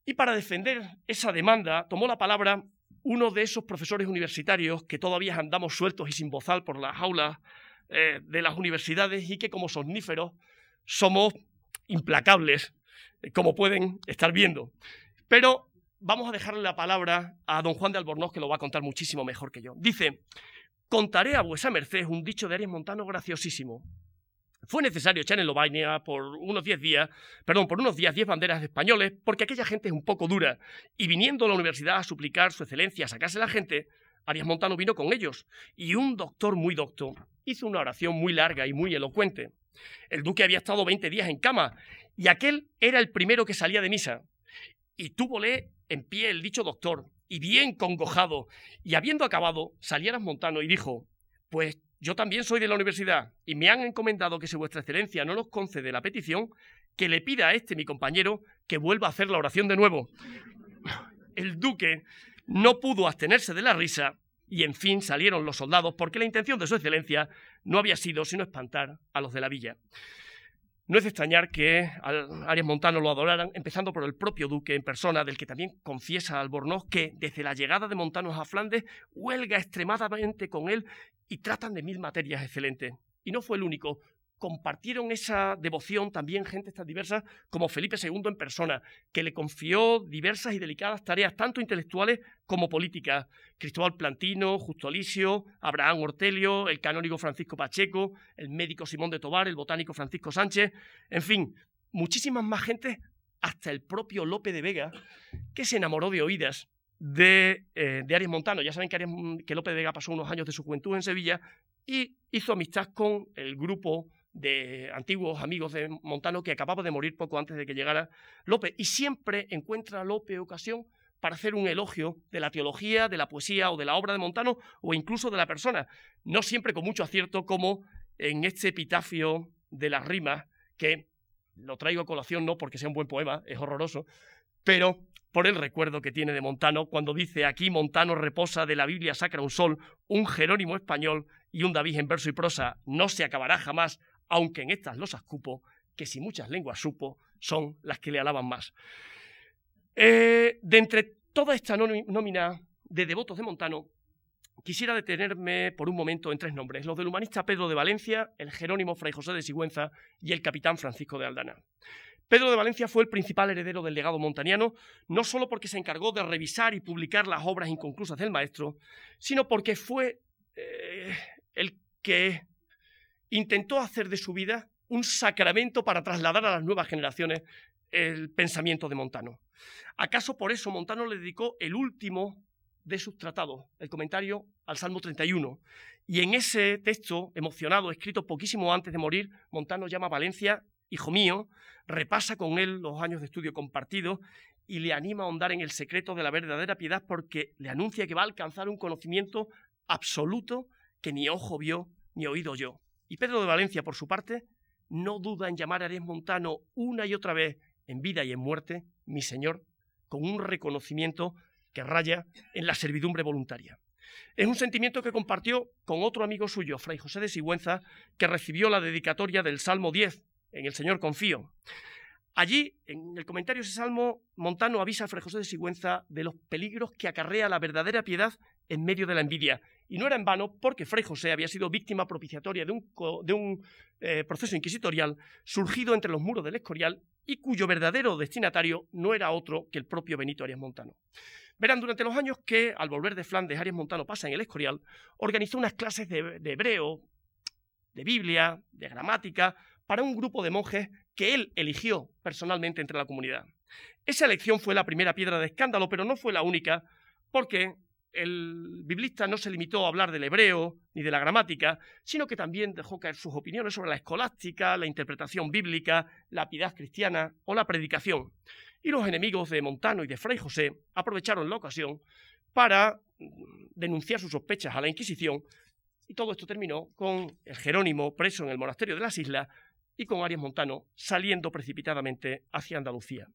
Y para defender esa demanda tomó la palabra uno de esos profesores universitarios que todavía andamos sueltos y sin bozal por las aulas eh, de las universidades y que como somníferos somos implacables, eh, como pueden estar viendo. Pero vamos a dejarle la palabra a don Juan de Albornoz, que lo va a contar muchísimo mejor que yo. Dice, contaré a vuesa merced un dicho de Arias Montano graciosísimo. Fue necesario echar en Lobaina por unos diez días, perdón, por unos días diez banderas españoles, porque aquella gente es un poco dura, y viniendo a la universidad a suplicar su excelencia, a sacarse la gente, Arias Montano vino con ellos, y un doctor muy docto hizo una oración muy larga y muy elocuente. El duque había estado veinte días en cama, y aquel era el primero que salía de misa. Y túvole en pie el dicho doctor, y bien congojado, y habiendo acabado, salía Montano y dijo, pues yo también soy de la universidad y me han encomendado que si vuestra excelencia no nos concede la petición, que le pida a este mi compañero que vuelva a hacer la oración de nuevo. El duque no pudo abstenerse de la risa y en fin salieron los soldados porque la intención de su excelencia no había sido sino espantar a los de la villa. No es de extrañar que Arias Montano lo adoraran, empezando por el propio duque en persona, del que también confiesa Albornoz que desde la llegada de Montanos a Flandes huelga extremadamente con él y tratan de mil materias excelentes. Y no fue el único. Compartieron esa devoción también gente tan diversas como Felipe II en persona, que le confió diversas y delicadas tareas, tanto intelectuales como políticas. Cristóbal Plantino, Justo Alisio, Abraham Ortelio, el canónigo Francisco Pacheco, el médico Simón de Tobar, el botánico Francisco Sánchez, en fin, muchísimas más gente, hasta el propio Lope de Vega, que se enamoró de oídas de, eh, Arias Montano. Ya saben que, Arias, que López de Vega pasó unos años de su juventud en Sevilla y hizo amistad con el grupo de antiguos amigos de Montano que acababa de morir poco antes de que llegara López. Y siempre encuentra López ocasión para hacer un elogio de la teología, de la poesía o de la obra de Montano o incluso de la persona. No siempre con mucho acierto como en este epitafio de las rimas que lo traigo a colación no porque sea un buen poema, es horroroso, pero por el recuerdo que tiene de Montano cuando dice aquí Montano reposa de la Biblia sacra un sol, un Jerónimo español y un David en verso y prosa, no se acabará jamás, aunque en estas losas cupo, que si muchas lenguas supo, son las que le alaban más. Eh, de entre toda esta nómina de devotos de Montano, quisiera detenerme por un momento en tres nombres, los del humanista Pedro de Valencia, el Jerónimo Fray José de Sigüenza y el capitán Francisco de Aldana. Pedro de Valencia fue el principal heredero del legado montaniano, no solo porque se encargó de revisar y publicar las obras inconclusas del maestro, sino porque fue eh, el que intentó hacer de su vida un sacramento para trasladar a las nuevas generaciones el pensamiento de Montano. ¿Acaso por eso Montano le dedicó el último de sus tratados, el comentario al Salmo 31? Y en ese texto emocionado, escrito poquísimo antes de morir, Montano llama a Valencia hijo mío, repasa con él los años de estudio compartidos y le anima a ahondar en el secreto de la verdadera piedad porque le anuncia que va a alcanzar un conocimiento absoluto que ni ojo vio ni oído yo. Y Pedro de Valencia, por su parte, no duda en llamar a Arias Montano una y otra vez, en vida y en muerte, mi señor, con un reconocimiento que raya en la servidumbre voluntaria. Es un sentimiento que compartió con otro amigo suyo, Fray José de Sigüenza, que recibió la dedicatoria del Salmo 10, en el Señor confío. Allí, en el comentario de ese salmo, Montano avisa a Fray José de Sigüenza de los peligros que acarrea la verdadera piedad en medio de la envidia Y no era en vano porque Fray José había sido víctima propiciatoria de un, de un eh, proceso inquisitorial surgido entre los muros del Escorial y cuyo verdadero destinatario no era otro que el propio Benito Arias Montano. Verán, durante los años que, al volver de Flandes, Arias Montano pasa en el Escorial, organizó unas clases de, de hebreo, de Biblia, de gramática, para un grupo de monjes que él eligió personalmente entre la comunidad. Esa elección fue la primera piedra de escándalo, pero no fue la única, porque el biblista no se limitó a hablar del hebreo ni de la gramática, sino que también dejó caer sus opiniones sobre la escolástica, la interpretación bíblica, la piedad cristiana o la predicación. Y los enemigos de Montano y de Fray José aprovecharon la ocasión para denunciar sus sospechas a la Inquisición y todo esto terminó con el Jerónimo preso en el monasterio de las islas y con Arias Montano saliendo precipitadamente hacia Andalucía.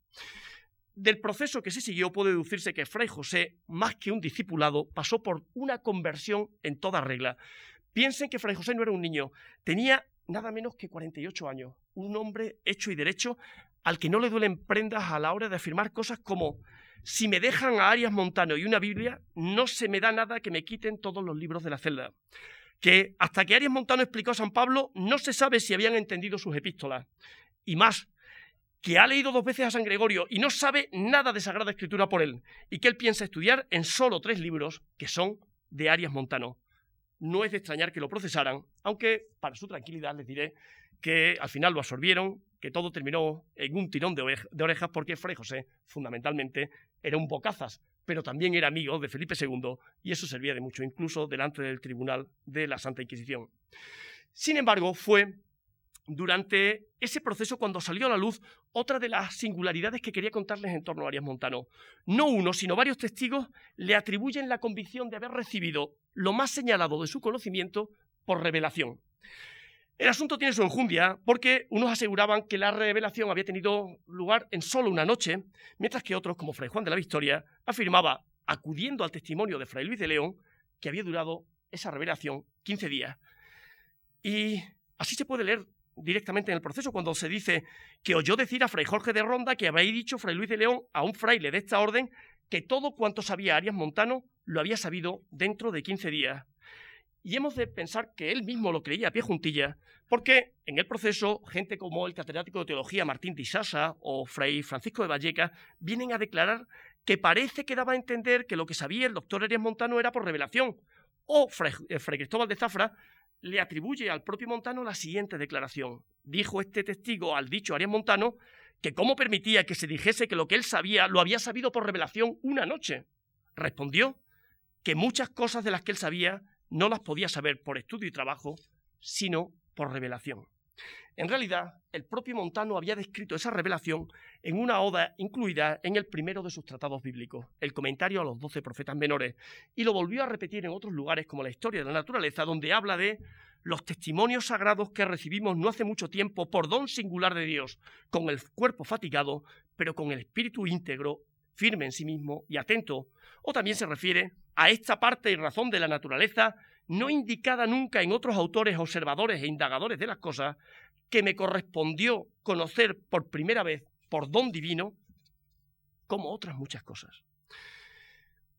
Del proceso que se siguió puede deducirse que Fray José, más que un discipulado, pasó por una conversión en toda regla. Piensen que Fray José no era un niño, tenía nada menos que 48 años, un hombre hecho y derecho al que no le duelen prendas a la hora de afirmar cosas como si me dejan a Arias Montano y una Biblia, no se me da nada que me quiten todos los libros de la celda que hasta que Arias Montano explicó a San Pablo no se sabe si habían entendido sus epístolas. Y más, que ha leído dos veces a San Gregorio y no sabe nada de Sagrada Escritura por él, y que él piensa estudiar en solo tres libros que son de Arias Montano. No es de extrañar que lo procesaran, aunque para su tranquilidad les diré que al final lo absorbieron, que todo terminó en un tirón de, orejas porque Fray José, fundamentalmente, era un bocazas, pero también era amigo de Felipe II y eso servía de mucho, incluso delante del tribunal de la Santa Inquisición. Sin embargo, fue durante ese proceso cuando salió a la luz otra de las singularidades que quería contarles en torno a Arias Montano. No uno, sino varios testigos le atribuyen la convicción de haber recibido lo más señalado de su conocimiento por revelación. El asunto tiene su enjundia porque unos aseguraban que la revelación había tenido lugar en solo una noche, mientras que otros, como Fray Juan de la Victoria, afirmaba, acudiendo al testimonio de Fray Luis de León, que había durado esa revelación 15 días. Y así se puede leer directamente en el proceso cuando se dice que oyó decir a Fray Jorge de Ronda que había dicho Fray Luis de León a un fraile de esta orden que todo cuanto sabía Arias Montano lo había sabido dentro de 15 días. Y hemos de pensar que él mismo lo creía a pie juntilla, porque en el proceso, gente como el catedrático de teología Martín de Isasa o Fray Francisco de Valleca vienen a declarar que parece que daba a entender que lo que sabía el doctor Arias Montano era por revelación. O Fray, eh, Fray Cristóbal de Zafra le atribuye al propio Montano la siguiente declaración. Dijo este testigo al dicho Arias Montano que cómo permitía que se dijese que lo que él sabía lo había sabido por revelación una noche. Respondió que muchas cosas de las que él sabía no las podía saber por estudio y trabajo, sino por revelación. En realidad, el propio Montano había descrito esa revelación en una oda incluida en el primero de sus tratados bíblicos, el comentario a los doce profetas menores, y lo volvió a repetir en otros lugares como la historia de la naturaleza, donde habla de los testimonios sagrados que recibimos no hace mucho tiempo por don singular de Dios, con el cuerpo fatigado, pero con el espíritu íntegro, firme en sí mismo y atento, o también se refiere a esta parte y razón de la naturaleza no indicada nunca en otros autores observadores e indagadores de las cosas, que me correspondió conocer por primera vez por don divino, como otras muchas cosas.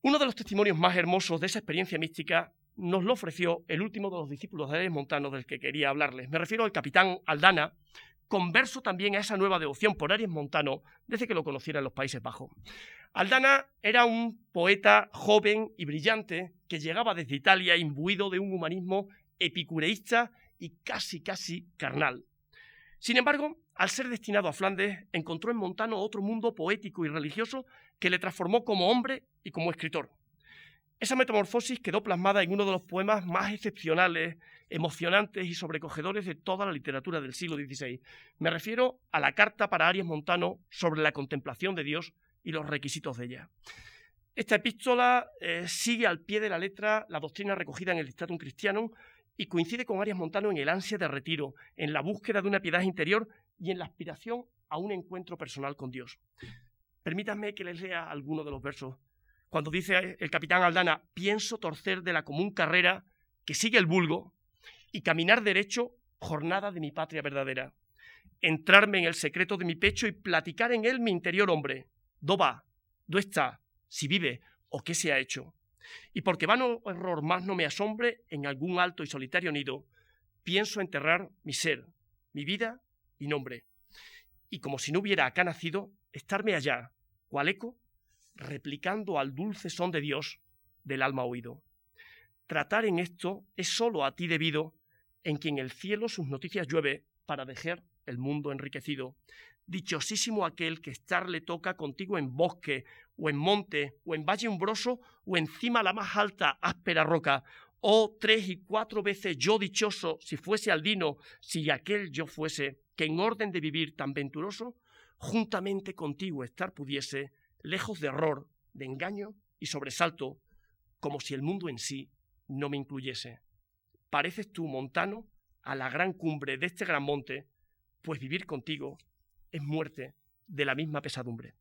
Uno de los testimonios más hermosos de esa experiencia mística nos lo ofreció el último de los discípulos de Montano del que quería hablarles. Me refiero al capitán Aldana, converso también a esa nueva devoción por Arias Montano desde que lo conociera en los Países Bajos. Aldana era un poeta joven y brillante que llegaba desde Italia imbuido de un humanismo epicureísta y casi, casi carnal. Sin embargo, al ser destinado a Flandes, encontró en Montano otro mundo poético y religioso que le transformó como hombre y como escritor. Esa metamorfosis quedó plasmada en uno de los poemas más excepcionales, emocionantes y sobrecogedores de toda la literatura del siglo XVI. Me refiero a la carta para Arias Montano sobre la contemplación de Dios y los requisitos de ella. Esta epístola eh, sigue al pie de la letra la doctrina recogida en el Dictatum Christianum y coincide con Arias Montano en el ansia de retiro, en la búsqueda de una piedad interior y en la aspiración a un encuentro personal con Dios. Permítanme que les lea alguno de los versos. Cuando dice el capitán Aldana, pienso torcer de la común carrera que sigue el vulgo y caminar derecho jornada de mi patria verdadera. Entrarme en el secreto de mi pecho y platicar en él mi interior hombre, ¿Dó va? ¿Dó está? Si vive o qué se ha hecho. Y porque vano error más no me asombre, en algún alto y solitario nido, pienso enterrar mi ser, mi vida y nombre. Y como si no hubiera acá nacido, estarme allá, cual eco, replicando al dulce son de Dios del alma oído. Tratar en esto es sólo a ti debido, en quien el cielo sus noticias llueve para dejar el mundo enriquecido. Dichosísimo aquel que estar le toca contigo en bosque, o en monte, o en valle umbroso, o encima la más alta, áspera roca. Oh, tres y cuatro veces yo dichoso, si fuese aldino, si aquel yo fuese, que en orden de vivir tan venturoso, juntamente contigo estar pudiese, lejos de error, de engaño y sobresalto, como si el mundo en sí no me incluyese. Pareces tú, montano, a la gran cumbre de este gran monte, pues vivir contigo es muerte de la misma pesadumbre.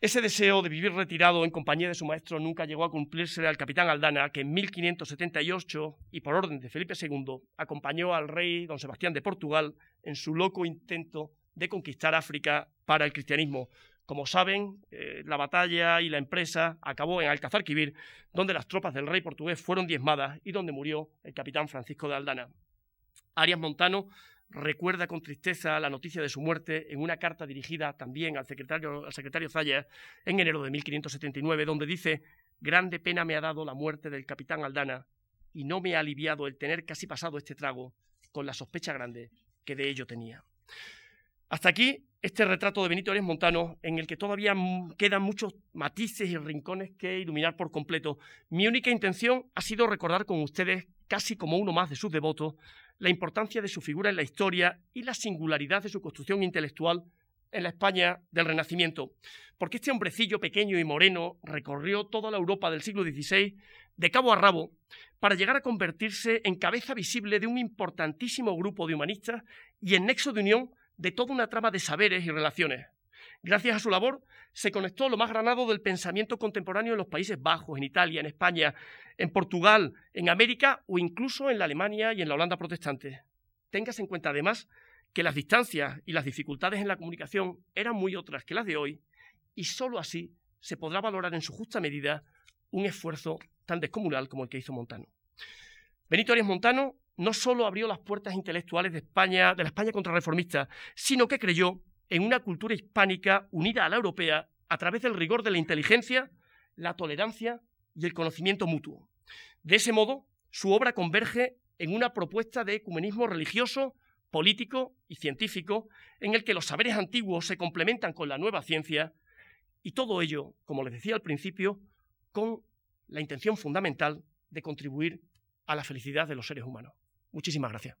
Ese deseo de vivir retirado en compañía de su maestro nunca llegó a cumplirse al capitán Aldana, que en 1578, y por orden de Felipe II, acompañó al rey don Sebastián de Portugal en su loco intento de conquistar África para el cristianismo. Como saben, eh, la batalla y la empresa acabó en Alcazarquivir, donde las tropas del rey portugués fueron diezmadas y donde murió el capitán Francisco de Aldana. Arias Montano recuerda con tristeza la noticia de su muerte en una carta dirigida también al secretario, al secretario Zaya en enero de 1579, donde dice, grande pena me ha dado la muerte del capitán Aldana y no me ha aliviado el tener casi pasado este trago con la sospecha grande que de ello tenía. Hasta aquí este retrato de Benito Arias Montano, en el que todavía quedan muchos matices y rincones que iluminar por completo. Mi única intención ha sido recordar con ustedes, casi como uno más de sus devotos, la importancia de su figura en la historia y la singularidad de su construcción intelectual en la España del Renacimiento, porque este hombrecillo pequeño y moreno recorrió toda la Europa del siglo XVI de cabo a rabo para llegar a convertirse en cabeza visible de un importantísimo grupo de humanistas y en nexo de unión de toda una trama de saberes y relaciones. Gracias a su labor, se conectó lo más granado del pensamiento contemporáneo en los Países Bajos, en Italia, en España, en Portugal, en América o incluso en la Alemania y en la Holanda protestante. Téngase en cuenta además que las distancias y las dificultades en la comunicación eran muy otras que las de hoy y sólo así se podrá valorar en su justa medida un esfuerzo tan descomunal como el que hizo Montano. Benito Arias Montano no solo abrió las puertas intelectuales de España, de la España contrarreformista, sino que creyó en una cultura hispánica unida a la europea a través del rigor de la inteligencia, la tolerancia y el conocimiento mutuo. De ese modo, su obra converge en una propuesta de ecumenismo religioso, político y científico, en el que los saberes antiguos se complementan con la nueva ciencia, y todo ello, como les decía al principio, con la intención fundamental de contribuir a la felicidad de los seres humanos. Muchísimas gracias.